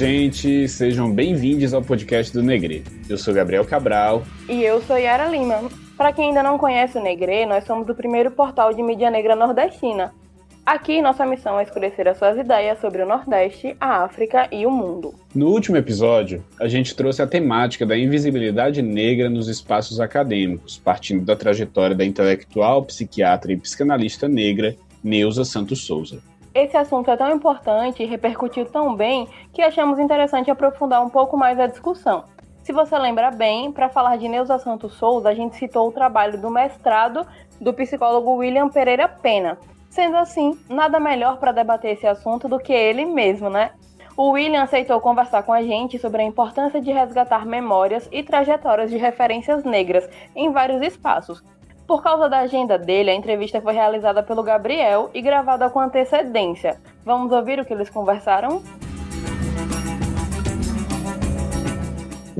Gente, sejam bem-vindos ao podcast do Negre. Eu sou Gabriel Cabral. E eu sou Yara Lima. Para quem ainda não conhece o Negre, nós somos o primeiro portal de mídia negra nordestina. Aqui, nossa missão é escurecer as suas ideias sobre o Nordeste, a África e o mundo. No último episódio, a gente trouxe a temática da invisibilidade negra nos espaços acadêmicos, partindo da trajetória da intelectual, psiquiatra e psicanalista negra Neuza Santos Souza. Esse assunto é tão importante e repercutiu tão bem que achamos interessante aprofundar um pouco mais a discussão. Se você lembra bem, para falar de Neuza Santos Souza, a gente citou o trabalho do mestrado do psicólogo William Pereira Pena, Sendo assim, nada melhor para debater esse assunto do que ele mesmo, né? O William aceitou conversar com a gente sobre a importância de resgatar memórias e trajetórias de referências negras em vários espaços. Por causa da agenda dele, a entrevista foi realizada pelo Gabriel e gravada com antecedência. Vamos ouvir o que eles conversaram?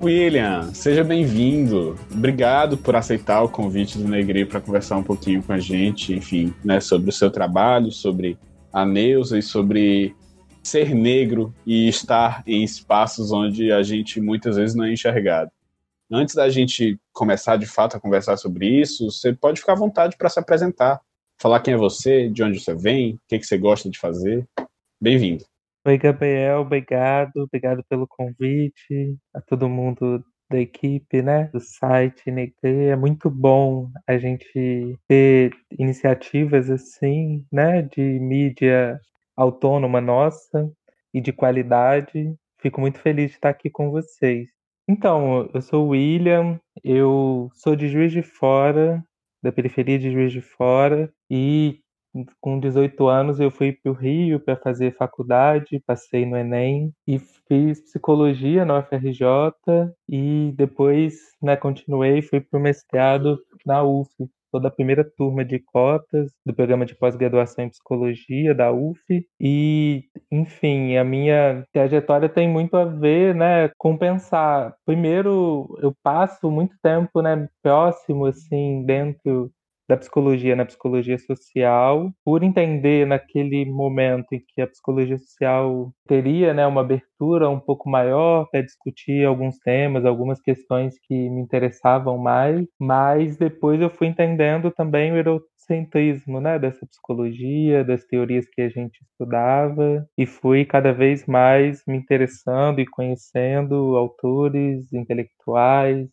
William, seja bem-vindo. Obrigado por aceitar o convite do Negri para conversar um pouquinho com a gente, enfim, né, sobre o seu trabalho, sobre a Neuza e sobre ser negro e estar em espaços onde a gente muitas vezes não é enxergado. Antes da gente começar de fato a conversar sobre isso, você pode ficar à vontade para se apresentar, falar quem é você, de onde você vem, o que, que você gosta de fazer. Bem-vindo. Oi, Gabriel, obrigado, obrigado pelo convite, a todo mundo da equipe, né, do site Negre. É muito bom a gente ter iniciativas assim, né, de mídia autônoma nossa e de qualidade. Fico muito feliz de estar aqui com vocês. Então, eu sou o William, eu sou de Juiz de Fora, da periferia de Juiz de Fora, e com 18 anos eu fui para o Rio para fazer faculdade, passei no Enem e fiz psicologia na UFRJ e depois né, continuei fui para o mestrado na UF. Sou da primeira turma de cotas do programa de pós-graduação em psicologia da UF e, enfim, a minha trajetória tem muito a ver, né, com pensar. Primeiro, eu passo muito tempo, né, próximo assim dentro da psicologia na psicologia social, por entender naquele momento em que a psicologia social teria né, uma abertura um pouco maior para discutir alguns temas, algumas questões que me interessavam mais, mas depois eu fui entendendo também o centrismo né, dessa psicologia, das teorias que a gente estudava, e fui cada vez mais me interessando e conhecendo autores intelectuais,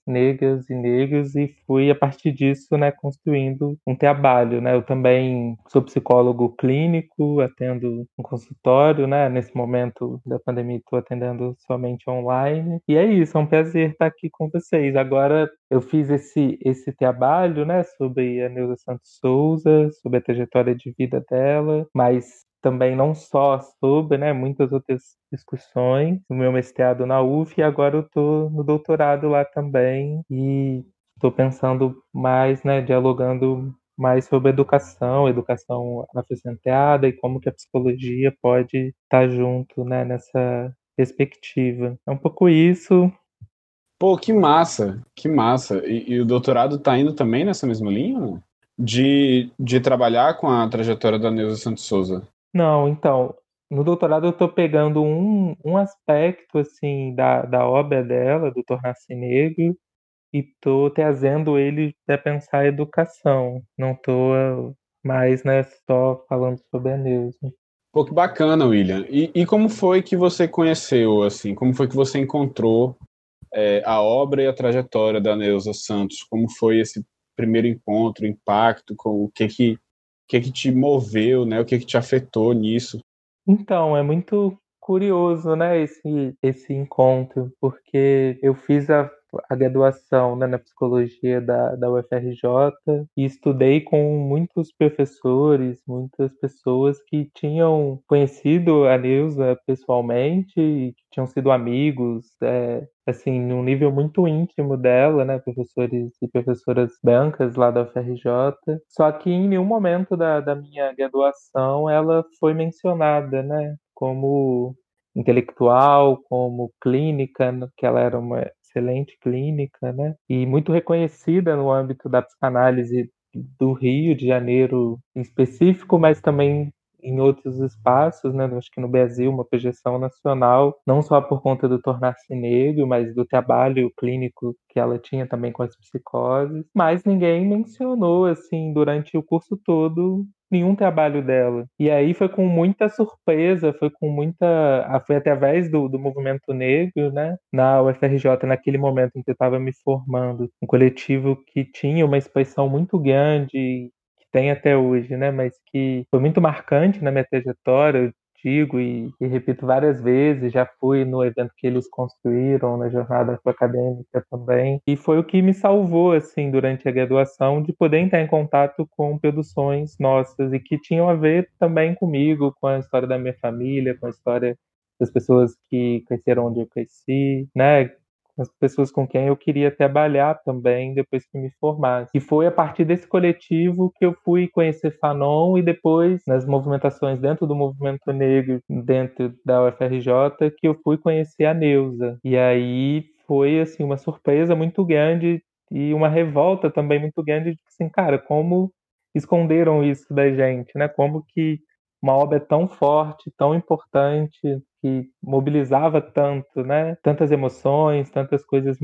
negras e negros, e fui, a partir disso, né, construindo um trabalho. Né? Eu também sou psicólogo clínico, atendo um consultório, né? nesse momento da pandemia estou atendendo somente online, e é isso, é um prazer estar aqui com vocês. Agora, eu fiz esse, esse trabalho né, sobre a Neuza Santos Souza, sobre a trajetória de vida dela, mas também não só sobre né, muitas outras discussões, no meu mestrado na UF, e agora eu estou no doutorado lá também, e estou pensando mais, né, dialogando mais sobre educação, educação afrocentrada e como que a psicologia pode estar tá junto né, nessa perspectiva. É um pouco isso, Pô, que massa, que massa. E, e o doutorado tá indo também nessa mesma linha? De, de trabalhar com a trajetória da Neuza Santos Souza? Não, então, no doutorado eu estou pegando um, um aspecto, assim, da, da obra dela, do Tornar-se Negro, e estou trazendo ele para pensar a educação. Não estou mais, né, só falando sobre a Neuza. Pô, que bacana, William. E, e como foi que você conheceu, assim, como foi que você encontrou é, a obra e a trajetória da Neuza Santos, como foi esse primeiro encontro, impacto, com o que que, que que te moveu, né? O que que te afetou nisso? Então, é muito curioso, né, esse, esse encontro, porque eu fiz a a graduação né, na psicologia da, da UFRJ e estudei com muitos professores, muitas pessoas que tinham conhecido a Neuza pessoalmente e que tinham sido amigos, é, assim, num nível muito íntimo dela, né, professores e professoras brancas lá da UFRJ. Só que em nenhum momento da, da minha graduação ela foi mencionada, né, como intelectual, como clínica, que ela era uma excelente clínica, né? E muito reconhecida no âmbito da psicanálise do Rio de Janeiro em específico, mas também em outros espaços, né? Acho que no Brasil, uma projeção nacional, não só por conta do tornar-se negro, mas do trabalho clínico que ela tinha também com as psicoses. Mas ninguém mencionou, assim, durante o curso todo, nenhum trabalho dela. E aí foi com muita surpresa, foi com muita. Ah, foi através do, do movimento negro, né? Na UFRJ, naquele momento em que eu estava me formando, um coletivo que tinha uma expressão muito grande, tem até hoje, né? Mas que foi muito marcante na minha trajetória digo e, e, repito várias vezes, já fui no evento que eles construíram, na jornada acadêmica também, e foi o que me salvou, assim, durante a graduação, de poder entrar em contato com produções nossas e que tinham a ver também comigo, com a história da minha família, com a história das pessoas que cresceram onde eu cresci, né? As pessoas com quem eu queria trabalhar também depois que me formasse. E foi a partir desse coletivo que eu fui conhecer Fanon e depois nas movimentações dentro do movimento negro dentro da UFRJ que eu fui conhecer a Neuza. E aí foi assim uma surpresa muito grande e uma revolta também muito grande de assim, cara, como esconderam isso da gente, né? Como que uma obra tão forte, tão importante, que mobilizava tanto, né? Tantas emoções, tantas coisas,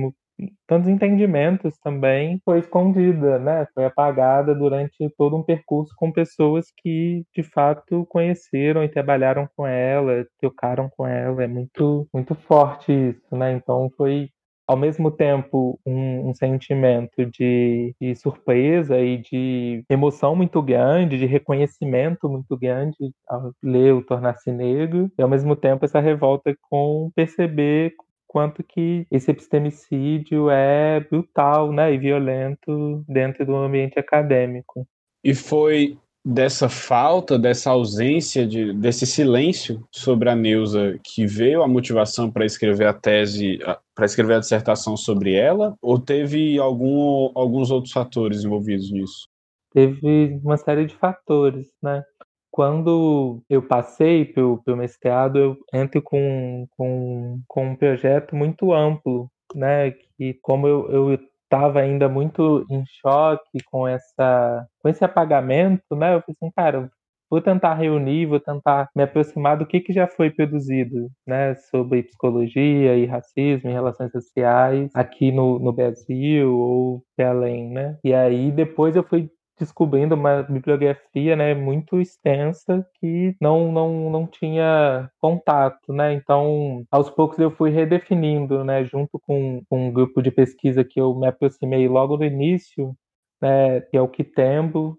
tantos entendimentos também, foi escondida, né? Foi apagada durante todo um percurso com pessoas que de fato conheceram e trabalharam com ela, tocaram com ela. É muito, muito forte isso, né? Então foi ao mesmo tempo um, um sentimento de, de, surpresa e de emoção muito grande, de reconhecimento muito grande ao ler o Tornar-se Negro, e ao mesmo tempo essa revolta com perceber quanto que esse epistemicídio é brutal né, e violento dentro do ambiente acadêmico. E foi dessa falta, dessa ausência, de, desse silêncio sobre a Neuza que veio a motivação para escrever a tese, para escrever a dissertação sobre ela? Ou teve algum, alguns outros fatores envolvidos nisso? Teve uma série de fatores, né? Quando eu passei pelo, pelo mestrado, eu entro com, com, com um projeto muito amplo, né? Que como eu, eu estava ainda muito em choque com essa com esse apagamento, né? Eu falei assim, cara, vou tentar reunir, vou tentar me aproximar do que, que já foi produzido, né, sobre psicologia e racismo e relações sociais aqui no, no Brasil ou além, né? E aí depois eu fui descobrindo uma bibliografia né, muito extensa que não, não, não tinha contato, né? Então, aos poucos eu fui redefinindo, né, junto com, com um grupo de pesquisa que eu me aproximei logo no início, né, que é o Kitembo,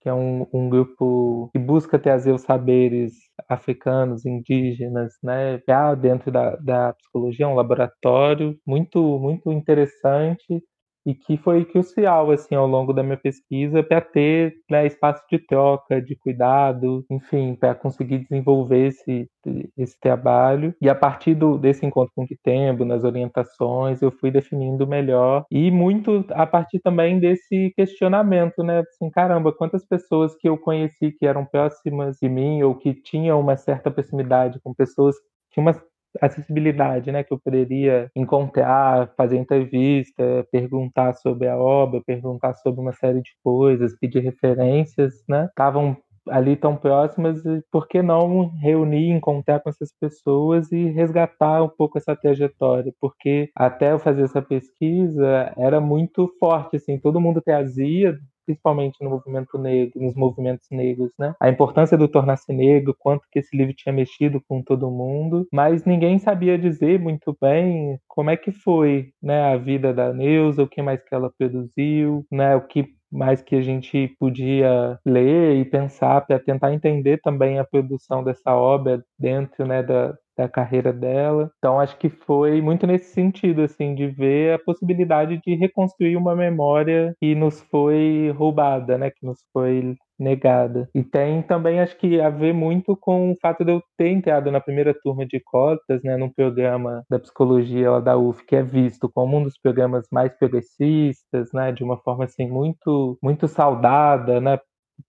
que é um, um grupo que busca trazer os saberes africanos, indígenas, né, já dentro da, da psicologia, um laboratório muito, muito interessante e que foi crucial assim ao longo da minha pesquisa para ter né, espaço de troca, de cuidado, enfim, para conseguir desenvolver esse, esse trabalho. E a partir do, desse encontro com o Kitembo, nas orientações, eu fui definindo melhor e muito a partir também desse questionamento, né? Assim, caramba, quantas pessoas que eu conheci que eram próximas de mim ou que tinham uma certa proximidade com pessoas tinha uma acessibilidade, né, que eu poderia encontrar, fazer entrevista, perguntar sobre a obra, perguntar sobre uma série de coisas, pedir referências, né, estavam ali tão próximas, e por que não reunir, encontrar com essas pessoas e resgatar um pouco essa trajetória? Porque até eu fazer essa pesquisa era muito forte, assim, todo mundo trazia principalmente no movimento negro, nos movimentos negros, né? A importância do tornar-se negro, quanto que esse livro tinha mexido com todo mundo, mas ninguém sabia dizer muito bem como é que foi, né, a vida da Neuza, o que mais que ela produziu, né, o que mais que a gente podia ler e pensar para tentar entender também a produção dessa obra dentro né, da, da carreira dela. Então acho que foi muito nesse sentido assim de ver a possibilidade de reconstruir uma memória que nos foi roubada, né, que nos foi negada. E tem também, acho que, a ver muito com o fato de eu ter entrado na primeira turma de cotas, né, num programa da psicologia lá da UF, que é visto como um dos programas mais progressistas, né, de uma forma, assim, muito, muito saudada, né,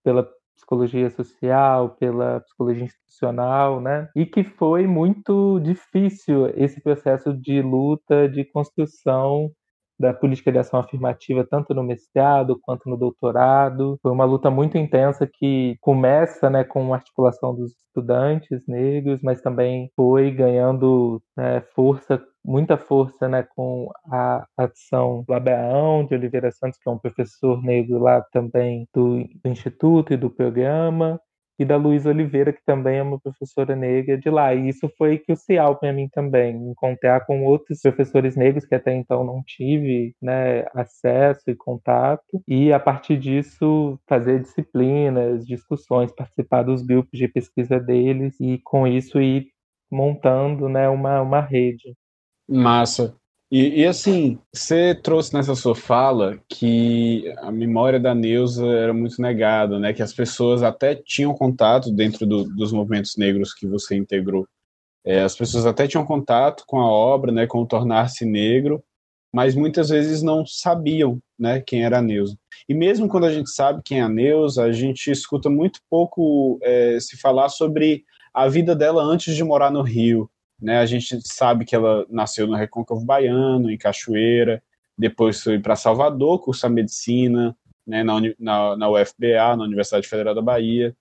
pela psicologia social, pela psicologia institucional, né? E que foi muito difícil esse processo de luta, de construção da política de ação afirmativa, tanto no mestrado quanto no doutorado. Foi uma luta muito intensa que começa né, com a articulação dos estudantes negros, mas também foi ganhando né, força muita força né, com a ação do Abraão de Oliveira Santos, que é um professor negro lá também do, do Instituto e do programa, e da Luísa Oliveira, que também é uma professora negra de lá. E isso foi crucial para mim também, encontrar com outros professores negros que até então não tive né, acesso e contato, e a partir disso fazer disciplinas, discussões, participar dos grupos de pesquisa deles, e com isso ir montando né, uma, uma rede. Massa. E, e, assim, você trouxe nessa sua fala que a memória da Neuza era muito negada, né? Que as pessoas até tinham contato dentro do, dos movimentos negros que você integrou. É, as pessoas até tinham contato com a obra, né? Com tornar-se negro, mas muitas vezes não sabiam, né? Quem era a Neuza. E mesmo quando a gente sabe quem é a Neuza, a gente escuta muito pouco é, se falar sobre a vida dela antes de morar no Rio, né? A gente sabe que ela nasceu no Recôncavo Baiano, em Cachoeira, depois foi para Salvador cursar medicina, né, na, na, na, UFBA, na Universidade Federal da Bahia,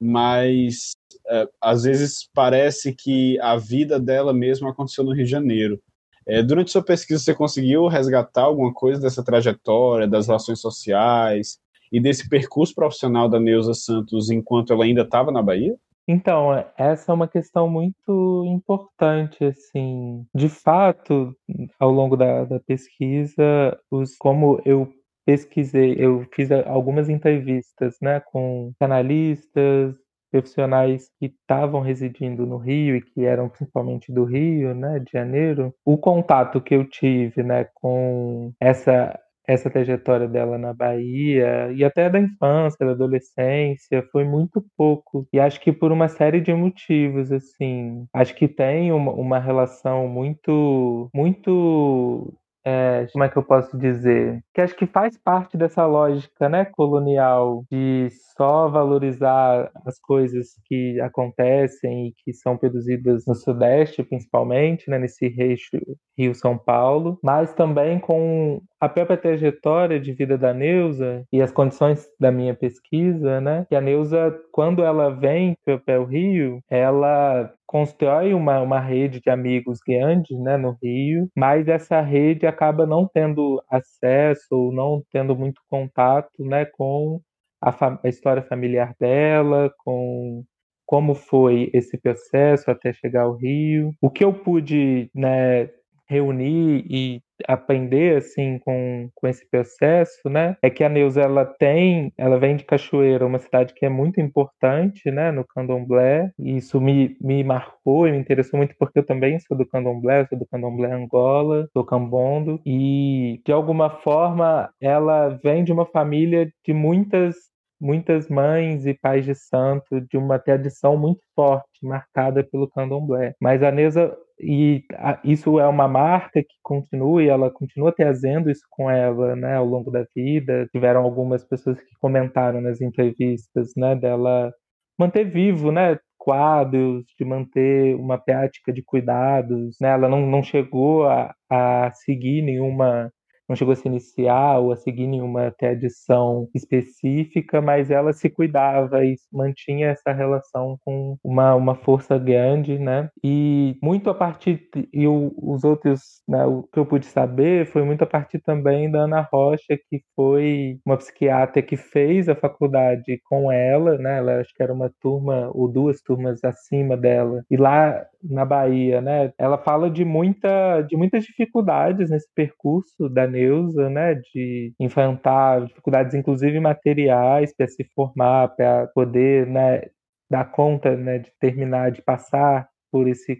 mas é, às vezes parece que a vida dela mesma aconteceu no Rio de Janeiro. É, durante sua pesquisa, você conseguiu resgatar alguma coisa dessa trajetória, das relações sociais e desse percurso profissional da Neuza Santos enquanto ela ainda estava na Bahia? Então, é, essa é uma questão muito importante, assim. De fato, ao longo da, da pesquisa, os, como eu pesquisei, eu fiz algumas entrevistas, né, com canalistas, profissionais que estavam residindo no Rio e que eram principalmente do Rio, né, de Janeiro. O contato que eu tive, né, com essa essa trajetória dela na Bahia e até da infância, da adolescência, foi muito pouco. E acho que por uma série de motivos, assim. Acho que tem uma, uma relação muito, muito é, como é que eu posso dizer? Que acho que faz parte dessa lógica né, colonial de só valorizar as coisas que acontecem e que são produzidas no Sudeste, principalmente, né, nesse eixo Rio-São Paulo, mas também com a própria trajetória de vida da Neuza e as condições da minha pesquisa, né? Que a Neuza, quando ela vem para o Rio, ela constrói uma, uma rede de amigos grande né, no Rio, mas essa rede acaba não tendo acesso ou não tendo muito contato né, com a, a história familiar dela, com como foi esse processo até chegar ao Rio. O que eu pude né, reunir e aprender assim com, com esse processo, né? É que a Neuza ela tem, ela vem de Cachoeira, uma cidade que é muito importante, né, no Candomblé. E isso me, me marcou e me interessou muito porque eu também sou do Candomblé, sou do Candomblé Angola, sou cambondo e de alguma forma ela vem de uma família de muitas muitas mães e pais de santo de uma tradição muito forte, marcada pelo candomblé. Mas a Neuza e isso é uma marca que continua e ela continua trazendo isso com ela, né, ao longo da vida. Tiveram algumas pessoas que comentaram nas entrevistas, né, dela manter vivo, né, quadros, de manter uma prática de cuidados, né, ela não, não chegou a, a seguir nenhuma não chegou a se iniciar ou a seguir nenhuma tradição específica, mas ela se cuidava e mantinha essa relação com uma, uma força grande, né? E muito a partir e o, os outros, né, o que eu pude saber foi muito a partir também da Ana Rocha, que foi uma psiquiatra que fez a faculdade com ela, né? Ela acho que era uma turma ou duas turmas acima dela. E lá na Bahia, né? Ela fala de muita de muitas dificuldades nesse percurso da Neuza, né, de enfrentar dificuldades inclusive materiais para se formar, para poder, né, dar conta, né, de terminar, de passar por esse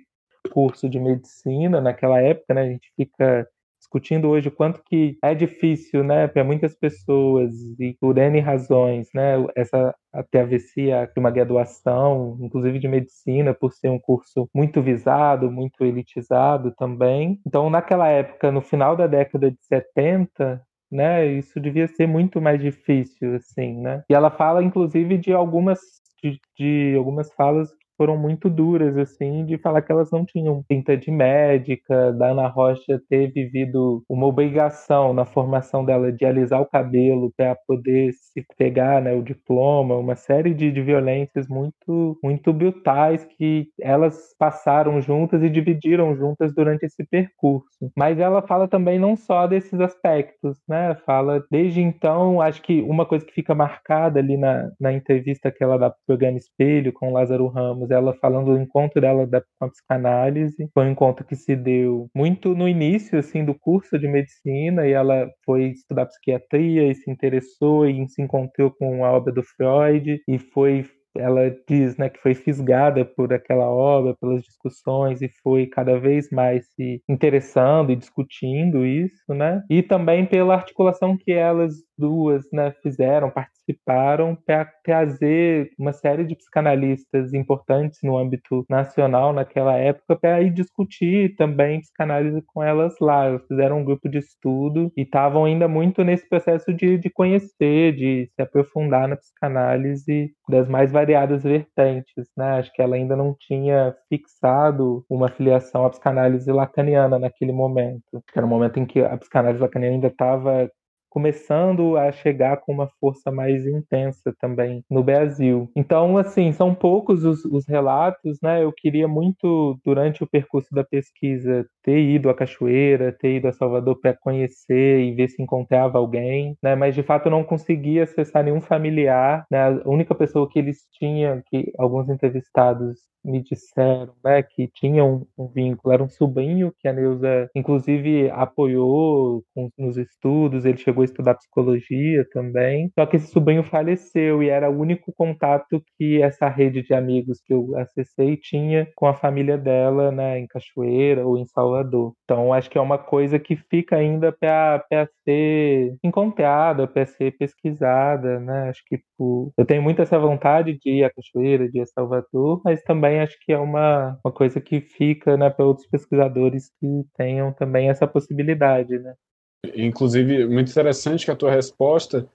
curso de medicina naquela época, né, a gente fica discutindo hoje o quanto que é difícil, né, para muitas pessoas e por N razões, né, essa a de uma graduação, inclusive de medicina, por ser um curso muito visado, muito elitizado também. Então, naquela época, no final da década de 70, né, isso devia ser muito mais difícil, assim, né? E ela fala, inclusive, de algumas de, de algumas falas foram muito duras, assim, de falar que elas não tinham pinta de médica, da Ana Rocha ter vivido uma obrigação na formação dela de alisar o cabelo para poder se pegar né, o diploma, uma série de, de violências muito, muito brutais que elas passaram juntas e dividiram juntas durante esse percurso. Mas ela fala também não só desses aspectos, né? Fala desde então, acho que uma coisa que fica marcada ali na, na entrevista que ela dá pro programa Espelho com Lázaro Ramos, ela falando do encontro dela da, com a psicanálise, foi um encontro que se deu muito no início assim do curso de medicina e ela foi estudar psiquiatria e se interessou e se encontrou com a obra do Freud e foi ela diz né, que foi fisgada por aquela obra, pelas discussões e foi cada vez mais se interessando e discutindo isso, né? E também pela articulação que elas duas né, fizeram, participaram para trazer uma série de psicanalistas importantes no âmbito nacional naquela época para ir discutir também psicanálise com elas lá. Elas fizeram um grupo de estudo e estavam ainda muito nesse processo de, de conhecer, de se aprofundar na psicanálise das mais variadas vertentes. Né? Acho que ela ainda não tinha fixado uma filiação à psicanálise lacaniana naquele momento. Era um momento em que a psicanálise lacaniana ainda estava começando a chegar com uma força mais intensa também no Brasil. Então, assim, são poucos os, os, relatos, né? Eu queria muito, durante o percurso da pesquisa, ter ido à Cachoeira, ter ido a Salvador para conhecer e ver se encontrava alguém, né? Mas, de fato, eu não conseguia acessar nenhum familiar, né? A única pessoa que eles tinham, que alguns entrevistados me disseram né, que tinha um, um, vínculo, era um sobrinho que a Neuza, inclusive, apoiou com, nos estudos, ele chegou a estudar psicologia também, só que esse sobrinho faleceu e era o único contato que essa rede de amigos que eu acessei tinha com a família dela, né, em Cachoeira ou em Salvador. Então, acho que é uma coisa que fica ainda para ser encontrada, para ser pesquisada, né, acho que tipo, eu tenho muito essa vontade de ir à Cachoeira, de ir a Salvador, mas também acho que é uma, uma coisa que fica né, para outros pesquisadores que tenham também essa possibilidade. Né? Inclusive, muito interessante que a tua resposta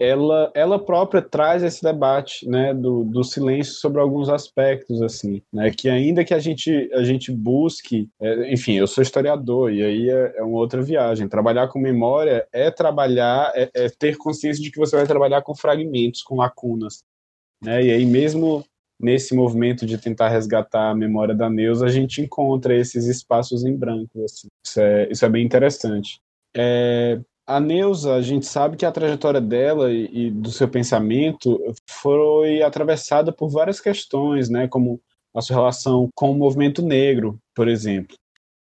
ela, ela própria traz esse debate né, do, do silêncio sobre alguns aspectos, assim, né, que ainda que a gente, a gente busque, é, enfim, eu sou historiador, e aí é, é, uma outra viagem. Trabalhar com memória é trabalhar, é, é, ter consciência de que você vai trabalhar com fragmentos, com lacunas. Né, e aí, mesmo nesse movimento de tentar resgatar a memória da Neuza, a gente encontra esses espaços em branco. Assim. Isso, é, isso é bem interessante. É, a Neuza, a gente sabe que a trajetória dela e, e, do seu pensamento foi atravessada por várias questões, né, como a sua relação com o movimento negro, por exemplo.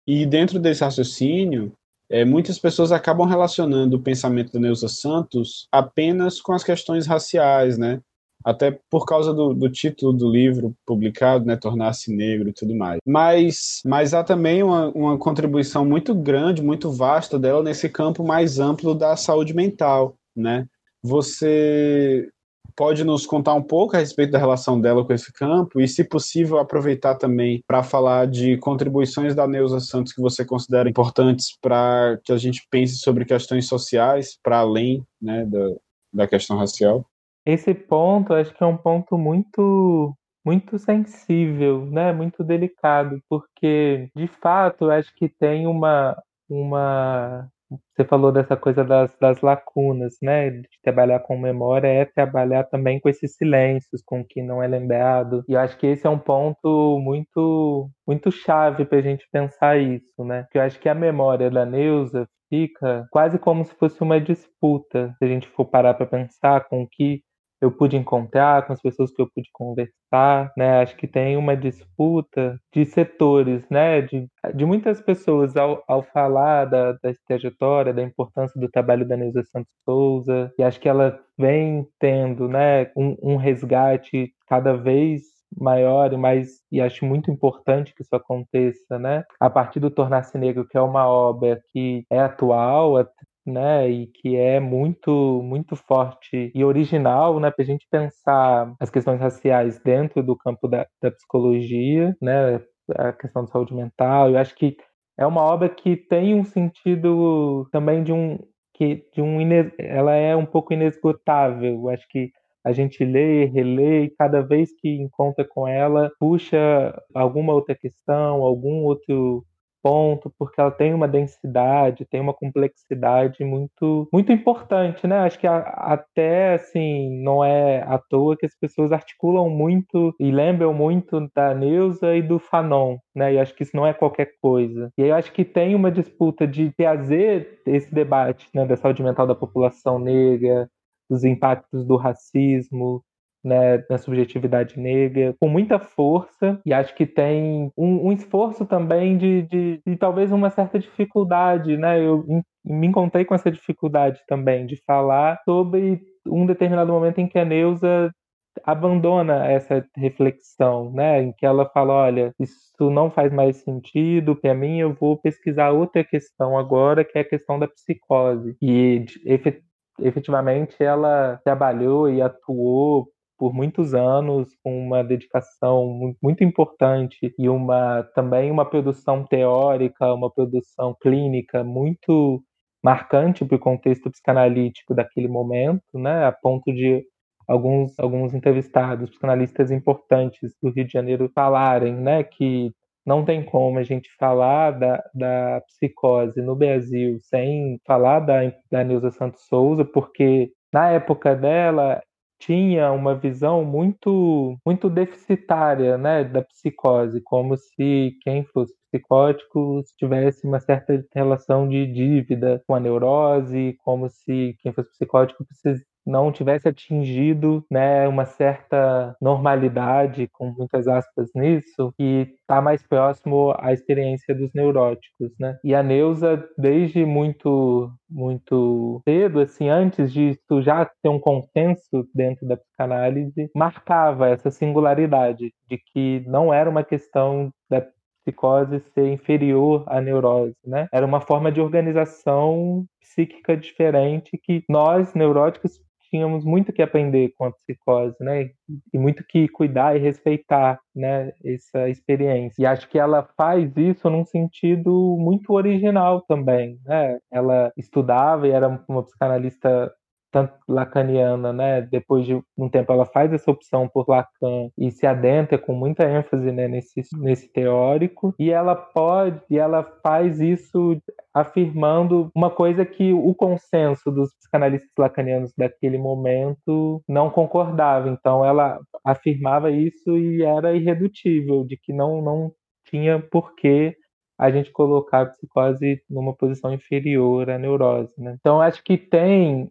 E dentro desse raciocínio, é, muitas pessoas acabam relacionando o pensamento da Neuza Santos apenas com as questões raciais, né? Até por causa do, do título do livro publicado, né, Tornar-se Negro e tudo mais. Mas, mas há também uma, uma contribuição muito grande, muito vasta dela nesse campo mais amplo da saúde mental, né? Você pode nos contar um pouco a respeito da relação dela com esse campo e, se possível, aproveitar também para falar de contribuições da Neuza Santos que você considera importantes para que a gente pense sobre questões sociais, para além né, da, da questão racial? Esse ponto acho que é um ponto muito muito sensível, né? Muito delicado, porque de fato acho que tem uma uma você falou dessa coisa das, das lacunas, né? De trabalhar com memória é trabalhar também com esses silêncios, com o que não é lembrado. E eu acho que esse é um ponto muito muito chave para a gente pensar isso, né? Porque eu acho que a memória da Neuza fica quase como se fosse uma disputa, se a gente for parar para pensar com o que eu pude encontrar, com as pessoas que eu pude conversar, né? Acho que tem uma disputa de setores, né? De, de muitas pessoas ao, ao falar da, da trajetória, da importância do trabalho da Neuza Santos Souza, e acho que ela vem tendo, né? Um, um resgate cada vez maior e mais e acho muito importante que isso aconteça, né? A partir do Tornar-se Negro, que é uma obra que é atual, né, e que é muito muito forte e original, né, para a gente pensar as questões raciais dentro do campo da, da psicologia, né, a questão de saúde mental. Eu acho que é uma obra que tem um sentido também de um que de um ela é um pouco inesgotável. Eu acho que a gente lê, relê e cada vez que encontra com ela, puxa alguma outra questão, algum outro ponto, porque ela tem uma densidade, tem uma complexidade muito muito importante, né? Acho que a, até assim não é à toa que as pessoas articulam muito e lembram muito da Neuza e do Fanon, né? E acho que isso não é qualquer coisa. E aí acho que tem uma disputa de trazer esse debate, né, da saúde mental da população negra, dos impactos do racismo, né, na subjetividade negra, com muita força, e acho que tem um, um esforço também de, de, de, talvez uma certa dificuldade, né? Eu me encontrei com essa dificuldade também de falar sobre um determinado momento em que a Neuza abandona essa reflexão, né, em que ela fala, olha, isso não faz mais sentido para mim, eu vou pesquisar outra questão agora, que é a questão da psicose. E efetivamente ela trabalhou e atuou por muitos anos com uma dedicação muito importante e uma também uma produção teórica, uma produção clínica muito marcante para o contexto psicanalítico daquele momento, né, a ponto de alguns alguns entrevistados, psicanalistas importantes do Rio de Janeiro falarem, né, que não tem como a gente falar da, da psicose no Brasil sem falar da, da Neuza Santos Souza, porque na época dela tinha uma visão muito muito deficitária né, da psicose, como se quem fosse psicótico tivesse uma certa relação de dívida com a neurose, como se quem fosse psicótico não tivesse atingido né, uma certa normalidade, com muitas aspas nisso, e está mais próximo à experiência dos neuróticos. Né? E a Neuza, desde muito, muito cedo, assim, antes disso já ter um consenso dentro da psicanálise, marcava essa singularidade de que não era uma questão da psicose ser inferior à neurose, né? Era uma forma de organização psíquica diferente que nós neuróticos tínhamos muito que aprender com a psicose, né? E muito que cuidar e respeitar, né? Essa experiência. E acho que ela faz isso num sentido muito original também, né? Ela estudava e era uma psicanalista tanto lacaniana, né? Depois de um tempo ela faz essa opção por Lacan e se adentra com muita ênfase né, nesse, nesse teórico e ela pode e ela faz isso afirmando uma coisa que o consenso dos psicanalistas lacanianos daquele momento não concordava. Então ela afirmava isso e era irredutível de que não não tinha porquê a gente colocar a psicose numa posição inferior à neurose. Né? Então, acho que tem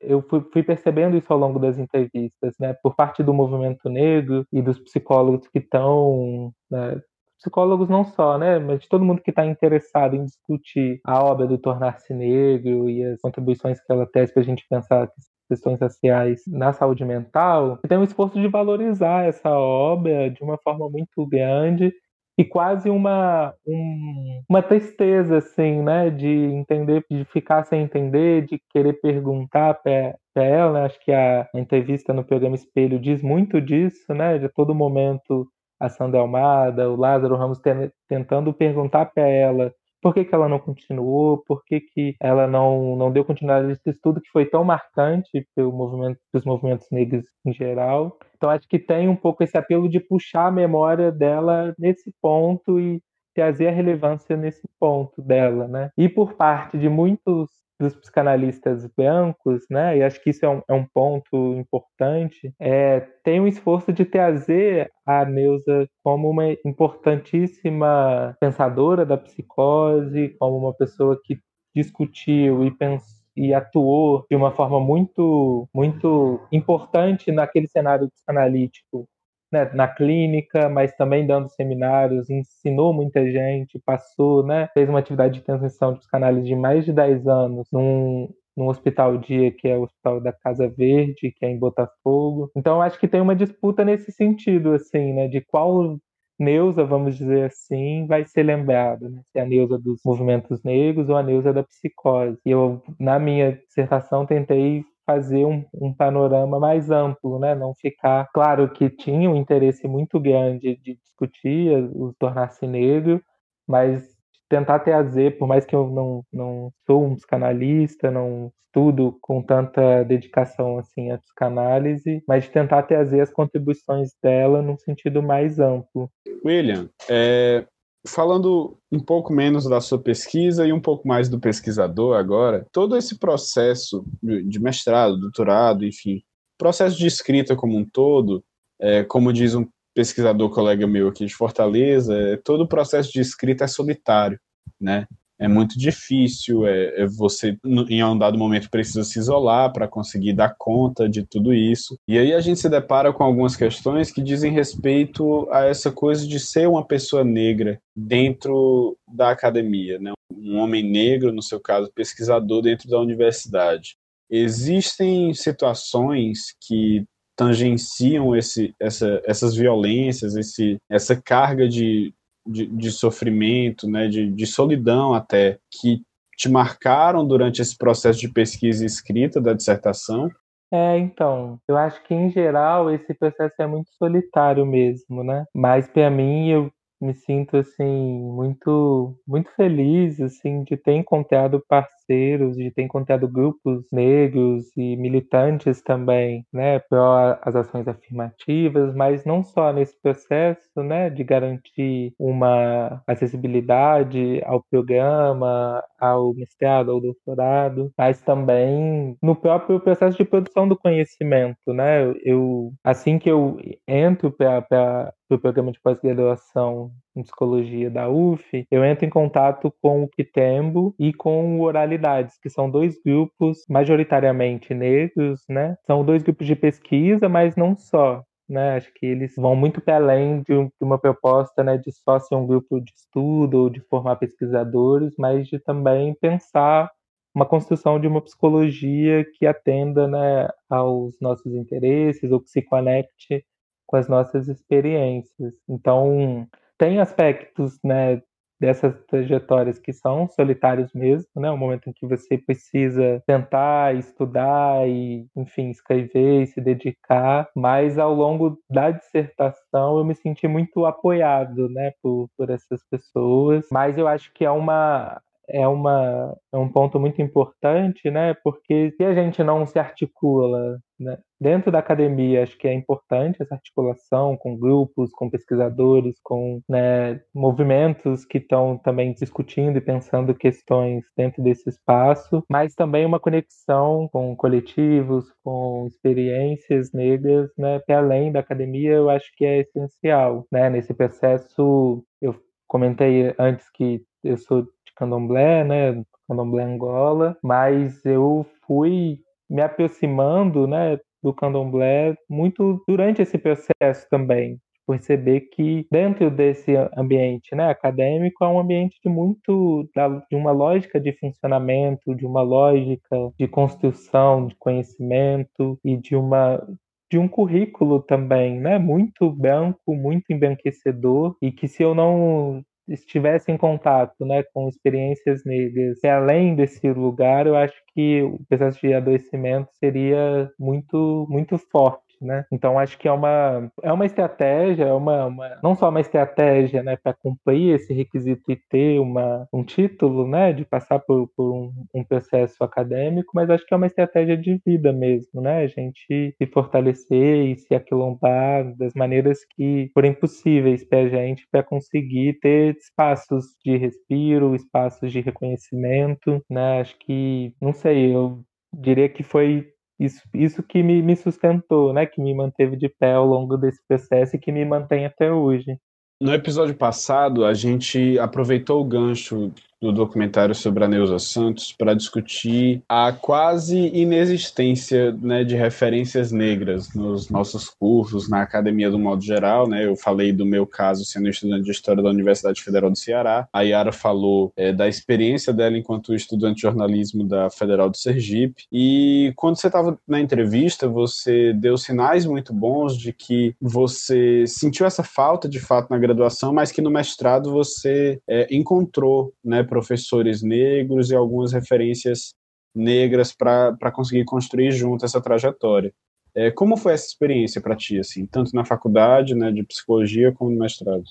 eu fui, fui, percebendo isso ao longo das entrevistas, né, por parte do movimento negro e dos psicólogos que estão, né, psicólogos não só, né, mas de todo mundo que está interessado em discutir a obra do Tornar-se Negro e as contribuições que ela traz para a gente pensar questões sociais na saúde mental, tem um esforço de valorizar essa obra de uma forma muito grande e quase uma, um, uma tristeza, assim, né? De entender, de ficar sem entender, de querer perguntar para ela. Né? Acho que a, entrevista no programa Espelho diz muito disso, né? De todo momento a Sandra Almada, o Lázaro Ramos tentando perguntar para ela por que, que ela não continuou, por que, que ela não, não deu continuidade a esse estudo que foi tão marcante pelo movimento, pelos movimentos negros em geral. Então acho que tem um pouco esse apelo de puxar a memória dela nesse ponto e trazer a relevância nesse ponto dela, né? E por parte de muitos dos psicanalistas brancos, né, e acho que isso é um, é um ponto importante, é, tem um esforço de trazer a Neuza como uma importantíssima pensadora da psicose, como uma pessoa que discutiu e pensou e atuou de uma forma muito muito importante naquele cenário psicanalítico né, na clínica, mas também dando seminários, ensinou muita gente, passou, né, fez uma atividade de transmissão de psicanálise de mais de 10 anos num, num hospital dia que é o Hospital da Casa Verde, que é em Botafogo. Então acho que tem uma disputa nesse sentido, assim, né, de qual Neuza, vamos dizer assim, vai ser lembrada, né? se é a Neuza dos movimentos negros ou a Neuza da psicose. E eu, na minha dissertação, tentei fazer um, um, panorama mais amplo, né? Não ficar claro que tinha um interesse muito grande de discutir o tornar-se negro, mas tentar trazer, por mais que eu não, não sou um psicanalista, não estudo com tanta dedicação assim à psicanálise, mas tentar trazer as contribuições dela num sentido mais amplo. William, é, falando um pouco menos da sua pesquisa e um pouco mais do pesquisador agora, todo esse processo de mestrado, doutorado, enfim, processo de escrita como um todo, é, como diz um pesquisador colega meu aqui de Fortaleza, é, todo o processo de escrita é solitário, né? É muito difícil, é, é, você em um dado momento precisa se isolar para conseguir dar conta de tudo isso. E aí a gente se depara com algumas questões que dizem respeito a essa coisa de ser uma pessoa negra dentro da academia, né? Um homem negro, no seu caso, pesquisador dentro da universidade. Existem situações que tangenciam esse, essa, essas violências, esse, essa carga de, de, de sofrimento, né, de, de solidão até, que te marcaram durante esse processo de pesquisa e escrita da dissertação? É, então, eu acho que em geral esse processo é muito solitário mesmo, né? Mas para mim eu me sinto assim muito muito feliz assim de ter encontrado parceiros, de ter encontrado grupos negros e militantes também, né, para as ações afirmativas, mas não só nesse processo, né, de garantir uma acessibilidade ao programa, ao mestrado, ao doutorado, mas também no próprio processo de produção do conhecimento, né? Eu assim que eu entro para o programa de pós-graduação em psicologia da UF, eu entro em contato com o Kitembo e com o Oralidades, que são dois grupos majoritariamente negros, né? São dois grupos de pesquisa, mas não só. Né, acho que eles vão muito para além de, uma proposta né, de só ser um grupo de estudo ou de formar pesquisadores, mas de também pensar uma construção de uma psicologia que atenda né, aos nossos interesses ou que se conecte com as nossas experiências. Então, tem aspectos né, dessas trajetórias que são solitários mesmo, né? O momento em que você precisa tentar estudar e, enfim, escrever e se dedicar, mas ao longo da dissertação eu me senti muito apoiado, né, por, por essas pessoas, mas eu acho que é uma é, uma, é um ponto muito importante, né? Porque se a gente não se articula né, dentro da academia, acho que é importante essa articulação com grupos, com pesquisadores, com né, movimentos que estão também discutindo e pensando questões dentro desse espaço, mas também uma conexão com coletivos, com experiências negras, né? Além da academia, eu acho que é essencial, né? Nesse processo, eu comentei antes que eu sou candomblé, né, candomblé Angola, mas eu fui me aproximando, né, do candomblé muito durante esse processo também, perceber que dentro desse ambiente né, acadêmico é um ambiente de muito de uma lógica de funcionamento, de uma lógica de construção de conhecimento e de uma de um currículo também, né, muito branco, muito embranquecedor e que se eu não estivesse em contato né, com experiências negras e além desse lugar, eu acho que o processo de adoecimento seria muito, muito forte né? Então acho que é uma é uma estratégia, é uma, uma não só uma estratégia, né, para cumprir esse requisito e ter uma um título, né, de passar por, por um, um, processo acadêmico, mas acho que é uma estratégia de vida mesmo, né? A gente se fortalecer e se aquilombar das maneiras que forem possíveis para a gente para conseguir ter espaços de respiro, espaços de reconhecimento, né? Acho que não sei, eu diria que foi isso, isso que me, me sustentou, né? Que me manteve de pé ao longo desse processo e que me mantém até hoje. No episódio passado, a gente aproveitou o gancho do documentário sobre a Neuza Santos para discutir a quase inexistência né, de referências negras nos nossos cursos, na academia do modo geral. Né? Eu falei do meu caso sendo estudante de História da Universidade Federal do Ceará. A Yara falou é, da experiência dela enquanto estudante de jornalismo da Federal do Sergipe. E quando você estava na entrevista, você deu sinais muito bons de que você sentiu essa falta de fato na graduação, mas que no mestrado você é, encontrou né, professores negros e algumas referências negras para conseguir construir junto essa trajetória. É, como foi essa experiência para ti, assim, tanto na faculdade, né, de psicologia, como no mestrado?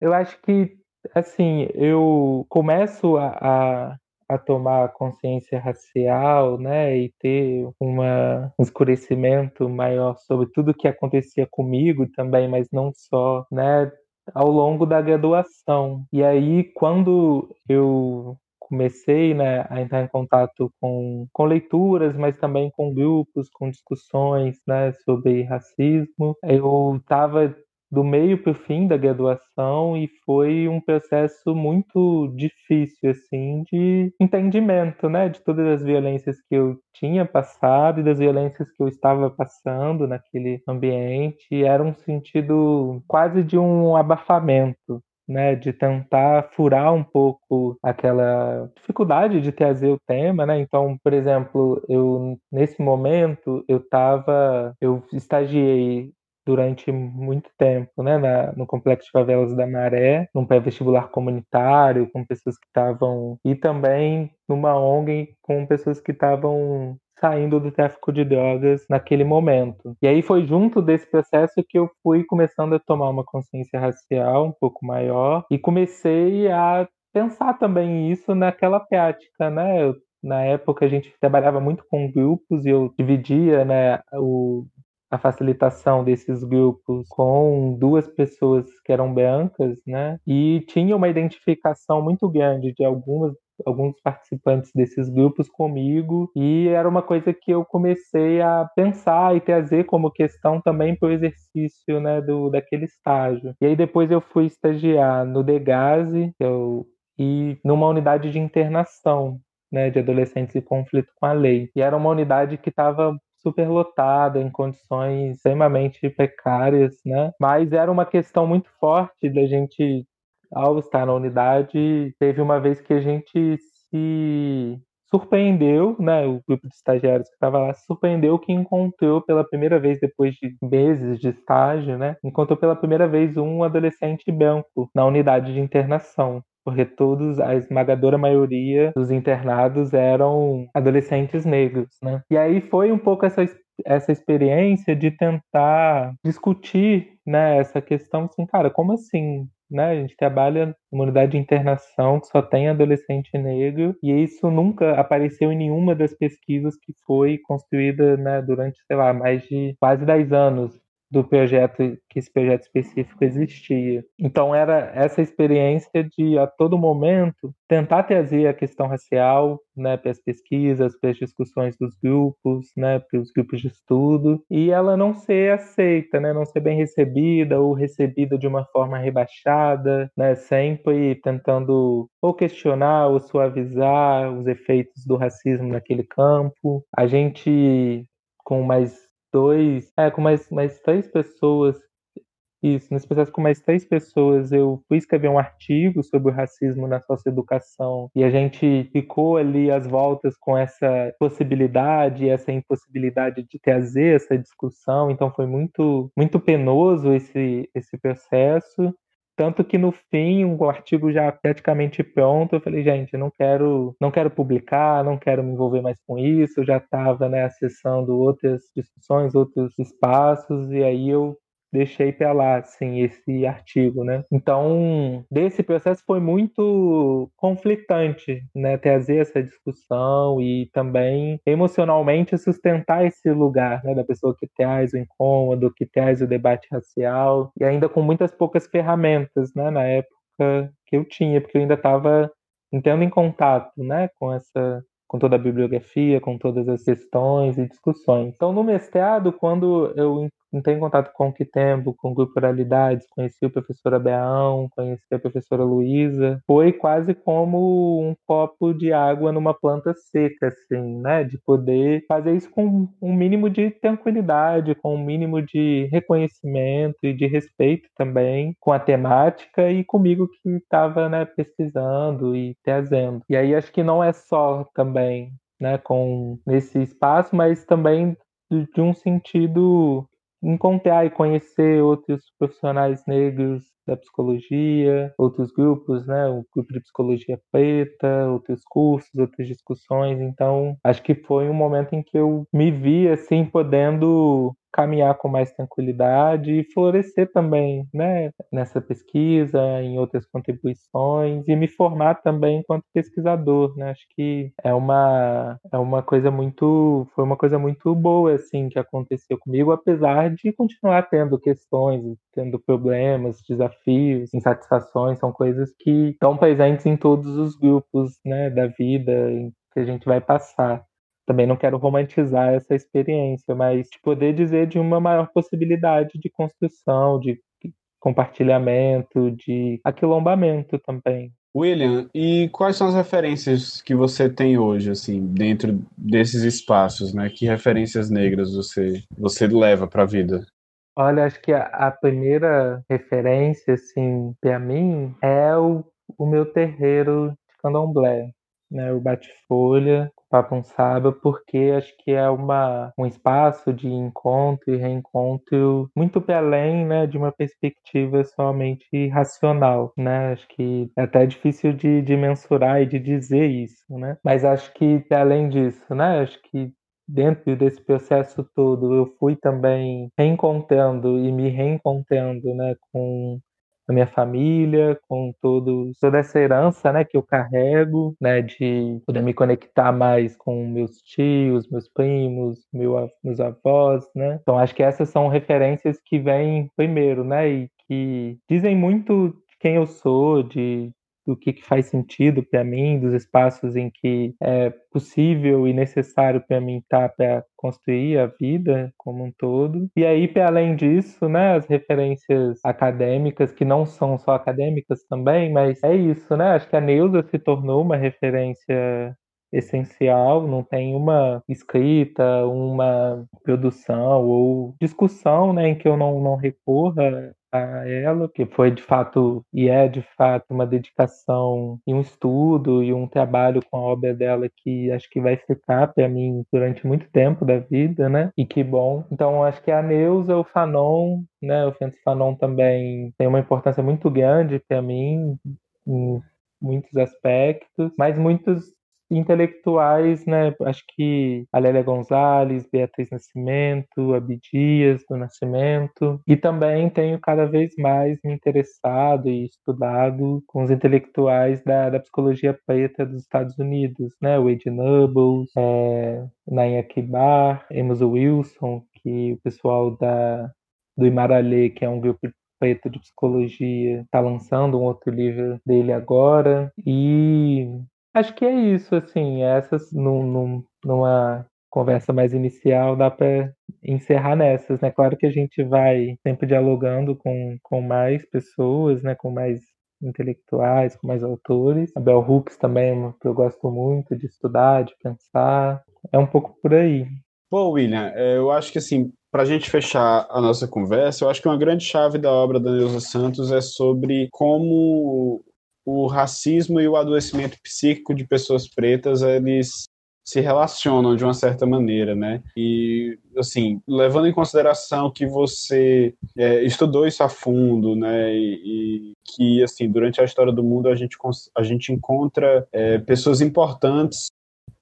Eu acho que assim, eu começo a, a a tomar consciência racial, né, e ter uma, um escurecimento maior sobre tudo que acontecia comigo também, mas não só, né, ao longo da graduação. E aí, quando eu comecei né, a entrar em contato com, com leituras, mas também com grupos, com discussões né, sobre racismo, eu estava do meio para o fim da graduação e foi um processo muito difícil assim de entendimento, né, de todas as violências que eu tinha passado e das violências que eu estava passando naquele ambiente. Era um sentido quase de um abafamento, né, de tentar furar um pouco aquela dificuldade de trazer o tema, né? Então, por exemplo, eu nesse momento eu estava, eu estagiei durante muito tempo, né, na, no Complexo de Favelas da Maré, num pré-vestibular comunitário, com pessoas que estavam. e também numa ONG com pessoas que estavam saindo do tráfico de drogas naquele momento. E aí foi junto desse processo que eu fui começando a tomar uma consciência racial um pouco maior e comecei a pensar também isso naquela prática, né? Eu, na época a gente trabalhava muito com grupos e eu dividia, né, o a facilitação desses grupos com duas pessoas que eram brancas, né? E tinha uma identificação muito grande de algumas alguns participantes desses grupos comigo e era uma coisa que eu comecei a pensar e trazer como questão também para o exercício né, do, daquele estágio. E aí depois eu fui estagiar no Degase eu, e numa unidade de internação né, de adolescentes em conflito com a lei. E era uma unidade que estava superlotada, em condições extremamente precárias, né? Mas era uma questão muito forte da gente, ao estar na unidade, teve uma vez que a gente se surpreendeu, né, o grupo de estagiários que estava lá, surpreendeu que encontrou pela primeira vez, depois de meses de estágio, né, encontrou pela primeira vez um adolescente branco na unidade de internação porque todos, a esmagadora maioria dos internados eram adolescentes negros, né? E aí foi um pouco essa essa experiência de tentar discutir, né, essa questão assim, cara, como assim, né? A gente trabalha numa unidade de internação que só tem adolescente negro e isso nunca apareceu em nenhuma das pesquisas que foi construída, né, durante, sei lá, mais de quase 10 anos do projeto que esse projeto específico existia. Então era essa experiência de a todo momento tentar trazer a questão racial, né, para as pesquisas, para as discussões dos grupos, né, para os grupos de estudo, e ela não ser aceita, né, não ser bem recebida ou recebida de uma forma rebaixada, né, sempre tentando ou questionar ou suavizar os efeitos do racismo naquele campo. A gente com mais dois, é, com mais, mais três pessoas, isso, nesse processo com mais três pessoas, eu fui escrever um artigo sobre o racismo na socioeducação e a gente ficou ali às voltas com essa possibilidade, essa impossibilidade de trazer essa discussão, então foi muito, muito penoso esse, esse processo. Tanto que no fim, o artigo já praticamente pronto, eu falei, gente, não quero, não quero publicar, não quero me envolver mais com isso. Eu já estava né, acessando outras discussões, outros espaços, e aí eu deixei para lá, assim, esse artigo, né? Então, desse processo foi muito conflitante, né? Trazer essa discussão e também emocionalmente sustentar esse lugar, né? Da pessoa que traz o incômodo, que traz o debate racial e ainda com muitas poucas ferramentas, né? Na época que eu tinha, porque eu ainda estava entrando em contato, né? Com essa com toda a bibliografia, com todas as questões e discussões. Então, no mestrado, quando eu entrei em contato com o Quitempo, com o Grupo Oralidades, conheci o professor Abeão, conheci a professora Luísa. Foi quase como um copo de água numa planta seca, assim, né? De poder fazer isso com um mínimo de tranquilidade, com um mínimo de reconhecimento e de respeito também com a temática e comigo que estava né, pesquisando e trazendo. E aí acho que não é só também né, com nesse espaço, mas também de um sentido encontrar e conhecer outros profissionais negros da psicologia, outros grupos, né, o grupo de psicologia preta, outros cursos, outras discussões. Então, acho que foi um momento em que eu me vi assim podendo caminhar com mais tranquilidade e florescer também, né, nessa pesquisa, em outras contribuições e me formar também enquanto pesquisador, né? Acho que é uma é uma coisa muito foi uma coisa muito boa assim que aconteceu comigo, apesar de continuar tendo questões, tendo problemas, desafios, insatisfações, são coisas que estão presentes em todos os grupos, né, da vida que a gente vai passar também não quero romantizar essa experiência, mas de poder dizer de uma maior possibilidade de construção, de compartilhamento, de aquilombamento também. William, e quais são as referências que você tem hoje, assim, dentro desses espaços, né? Que referências negras você, você leva para a vida? Olha, acho que a, a primeira referência, assim, para mim é o, o meu terreiro de candomblé, né? O bate-folha, Papunsaba, porque acho que é uma, um espaço de encontro e reencontro muito para além né, de uma perspectiva somente racional. Né? Acho que é até difícil de, de mensurar e de dizer isso, né? mas acho que para além disso, né? acho que dentro desse processo todo eu fui também reencontrando e me reencontrando né, com a minha família, com todo, toda essa herança né, que eu carrego, né, de poder me conectar mais com meus tios, meus primos, meu, meus avós, né? Então acho que essas são referências que vêm primeiro, né, e que dizem muito de quem eu sou, de do que, que faz sentido para mim, dos espaços em que é possível e necessário para mim estar para construir a vida como um todo. E aí, para além disso, né, as referências acadêmicas, que não são só acadêmicas também, mas é isso, né? Acho que a Neuza se tornou uma referência essencial, não tem uma escrita, uma produção ou discussão né, em que eu não, não recorra a ela, que foi de fato e é de fato uma dedicação e um estudo e um trabalho com a obra dela que acho que vai ficar para mim durante muito tempo da vida, né? E que bom. Então acho que a Neuza, o Fanon, né? O Fento Fanon também tem uma importância muito grande para mim em muitos aspectos, mas muitos intelectuais, né? Acho que a Lélia Gonzalez, Beatriz Nascimento, Abdias do Nascimento. E também tenho cada vez mais me interessado e estudado com os intelectuais da, da psicologia preta dos Estados Unidos, né? Wade Nubles, é, Nain Akibar, Amos Wilson, que o pessoal da, do Imaralê, que é um grupo preto de psicologia, está lançando um outro livro dele agora. E Acho que é isso, assim, essas num, num, numa conversa mais inicial dá para encerrar nessas, né? Claro que a gente vai sempre dialogando com, com mais pessoas, né? Com mais intelectuais, com mais autores. A Bell Hooks também é que eu gosto muito de estudar, de pensar. É um pouco por aí. Pô, William, é, eu acho que assim, para a gente fechar a nossa conversa, eu acho que uma grande chave da obra da Neuza Santos é sobre como o racismo e o adoecimento psíquico de pessoas pretas, eles se relacionam de uma certa maneira, né? E, assim, levando em consideração que você é, estudou isso a fundo, né? E, e, que, assim, durante a história do mundo a gente, a gente encontra é, pessoas importantes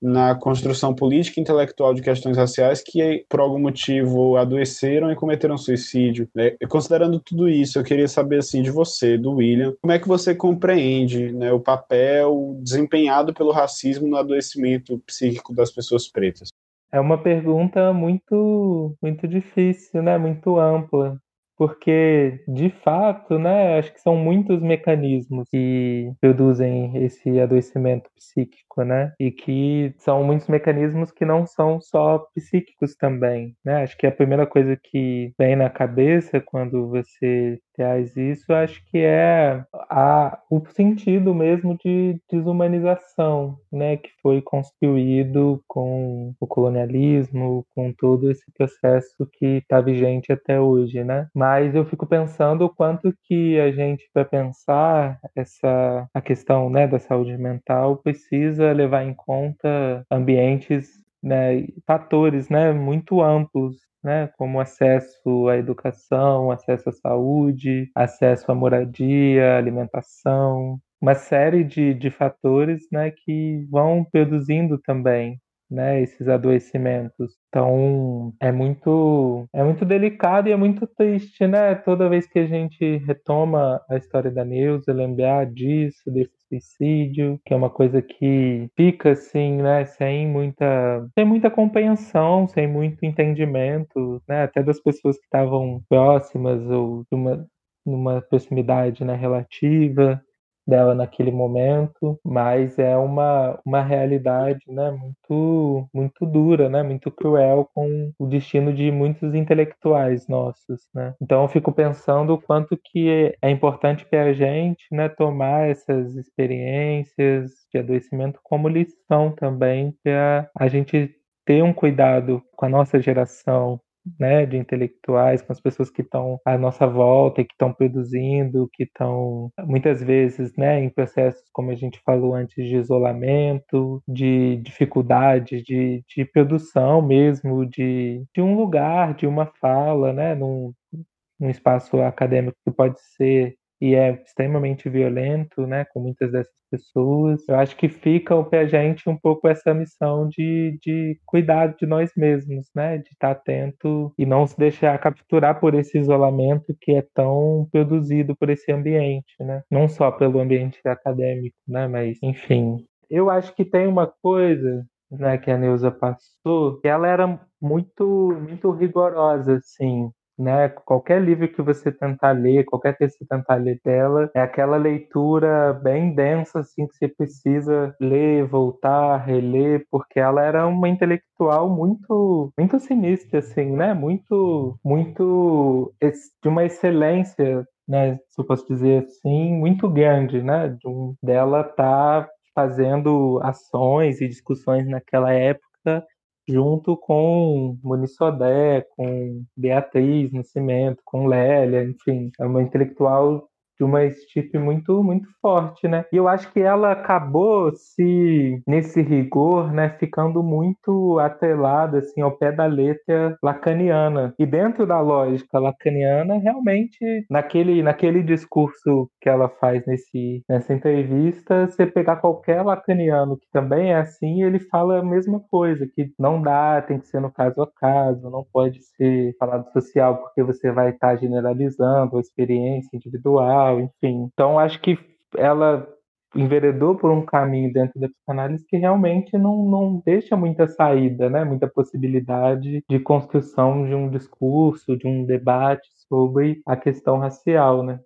na construção política e intelectual de questões raciais que, por algum motivo, adoeceram e cometeram suicídio. Né? Considerando tudo isso, eu queria saber assim de você, do William, como é que você compreende né, o papel desempenhado pelo racismo no adoecimento psíquico das pessoas pretas? É uma pergunta muito, muito difícil, né? Muito ampla porque de fato, né, acho que são muitos mecanismos que produzem esse adoecimento psíquico, né, e que são muitos mecanismos que não são só psíquicos também, né. Acho que a primeira coisa que vem na cabeça quando você traz isso, acho que é a, o sentido mesmo de desumanização, né, que foi construído com o colonialismo, com todo esse processo que está vigente até hoje, né. Mas eu fico pensando o quanto que a gente, para pensar essa a questão né, da saúde mental, precisa levar em conta ambientes, né, fatores né, muito amplos né, como acesso à educação, acesso à saúde, acesso à moradia, alimentação, uma série de, de fatores né, que vão produzindo também né, esses adoecimentos. Então, é muito é muito delicado e é muito triste, né? Toda vez que a gente retoma a história da Neuza, lembrar disso, desse suicídio, que é uma coisa que fica assim, né, sem muita sem muita compreensão, sem muito entendimento, né, até das pessoas que estavam próximas ou de uma numa proximidade né, relativa dela naquele momento, mas é uma, uma realidade né, muito, muito dura, né, muito cruel com o destino de muitos intelectuais nossos. Né? Então eu fico pensando o quanto que é importante para a gente né, tomar essas experiências de adoecimento como lição também para a gente ter um cuidado com a nossa geração, né, de intelectuais, com as pessoas que estão à nossa volta que estão produzindo, que estão muitas vezes, né, em processos como a gente falou antes de isolamento, de dificuldade de, de produção mesmo, de, de um lugar, de uma fala, né, num, num espaço acadêmico que pode ser e é extremamente violento, né, com muitas dessas pessoas. Eu acho que fica para a gente um pouco essa missão de, de cuidar de nós mesmos, né, de estar atento e não se deixar capturar por esse isolamento que é tão produzido por esse ambiente, né, não só pelo ambiente acadêmico, né, mas enfim. Eu acho que tem uma coisa né, que a Neuza passou, que ela era muito, muito rigorosa, assim, né? Qualquer livro que você tentar ler, qualquer texto que você tentar ler dela, é aquela leitura bem densa, assim, que você precisa ler, voltar, reler, porque ela era uma intelectual muito, muito sinistra, assim, né? Muito, muito de uma excelência, né? Se eu posso dizer assim, muito grande, né? De dela tá fazendo ações e discussões naquela época junto com Muniz Sodé, com Beatriz Nascimento, com Lélia, enfim, é uma intelectual de uma estipe muito muito forte, né? E eu acho que ela acabou se nesse rigor, né, ficando muito atrelada assim ao pé da letra lacaniana. E dentro da lógica lacaniana, realmente naquele naquele discurso que ela faz nesse nessa entrevista, você pegar qualquer lacaniano que também é assim, ele fala a mesma coisa, que não dá, tem que ser no caso a caso, não pode ser falado social porque você vai estar generalizando a experiência individual enfim. Então acho que ela enveredou por um caminho dentro da psicanálise que realmente não, não deixa muita saída, né? muita possibilidade de construção de um discurso, de um debate sobre a questão racial. Né?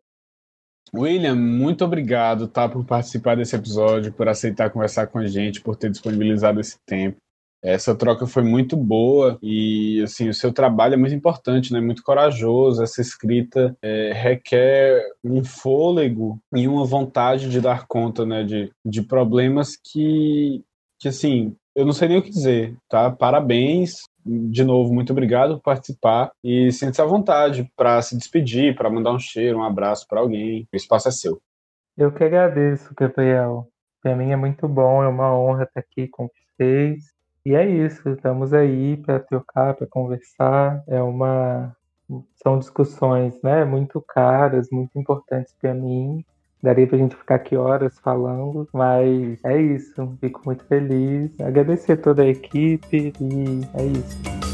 William, muito obrigado tá, por participar desse episódio, por aceitar conversar com a gente, por ter disponibilizado esse tempo. Essa troca foi muito boa e assim o seu trabalho é muito importante, né? Muito corajoso. Essa escrita é, requer um fôlego e uma vontade de dar conta, né? De, de problemas que, que assim eu não sei nem o que dizer, tá? Parabéns. De novo, muito obrigado por participar e sente-se à vontade para se despedir, para mandar um cheiro, um abraço para alguém. O espaço é seu. Eu que agradeço, Gabriel. Para mim é muito bom, é uma honra estar aqui com vocês. E é isso, estamos aí para trocar, para conversar. É uma são discussões, né, muito caras, muito importantes para mim. Daria para a gente ficar aqui horas falando, mas é isso. Fico muito feliz. Agradecer toda a equipe e é isso.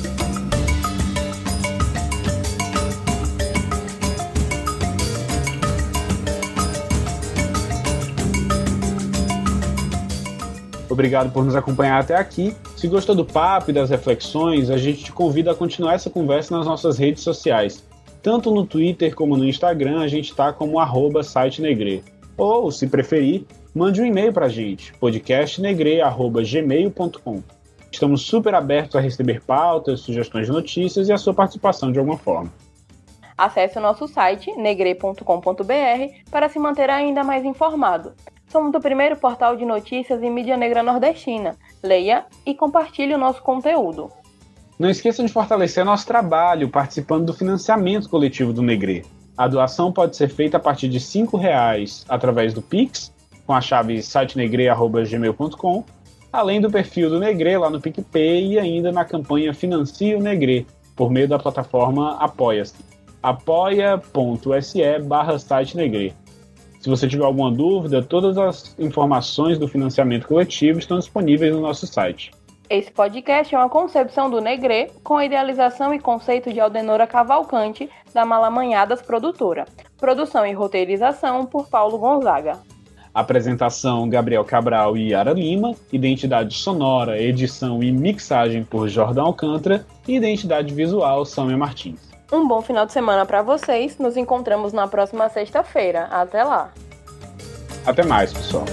Obrigado por nos acompanhar até aqui. Se gostou do papo e das reflexões, a gente te convida a continuar essa conversa nas nossas redes sociais. Tanto no Twitter como no Instagram, a gente está como arroba sitenegre. Ou, se preferir, mande um e-mail para a gente, podcastnegre.gmail.com. Estamos super abertos a receber pautas, sugestões de notícias e a sua participação de alguma forma. Acesse o nosso site negre.com.br para se manter ainda mais informado. Somos o primeiro portal de notícias em mídia negra nordestina. Leia e compartilhe o nosso conteúdo. Não esqueça de fortalecer nosso trabalho participando do financiamento coletivo do Negre. A doação pode ser feita a partir de R$ reais através do Pix, com a chave sitenegre.gmail.com, além do perfil do Negre lá no PicPay e ainda na campanha Financie o Negre, por meio da plataforma Apoia-se. apoia.se barra sitenegre. Se você tiver alguma dúvida, todas as informações do financiamento coletivo estão disponíveis no nosso site. Esse podcast é uma concepção do Negre, com a idealização e conceito de Aldenora Cavalcante, da Malamanhadas Produtora. Produção e roteirização por Paulo Gonzaga. Apresentação Gabriel Cabral e Yara Lima, identidade sonora, edição e mixagem por Jordão Alcântara e identidade visual Sâmia Martins. Um bom final de semana para vocês. Nos encontramos na próxima sexta-feira. Até lá. Até mais, pessoal.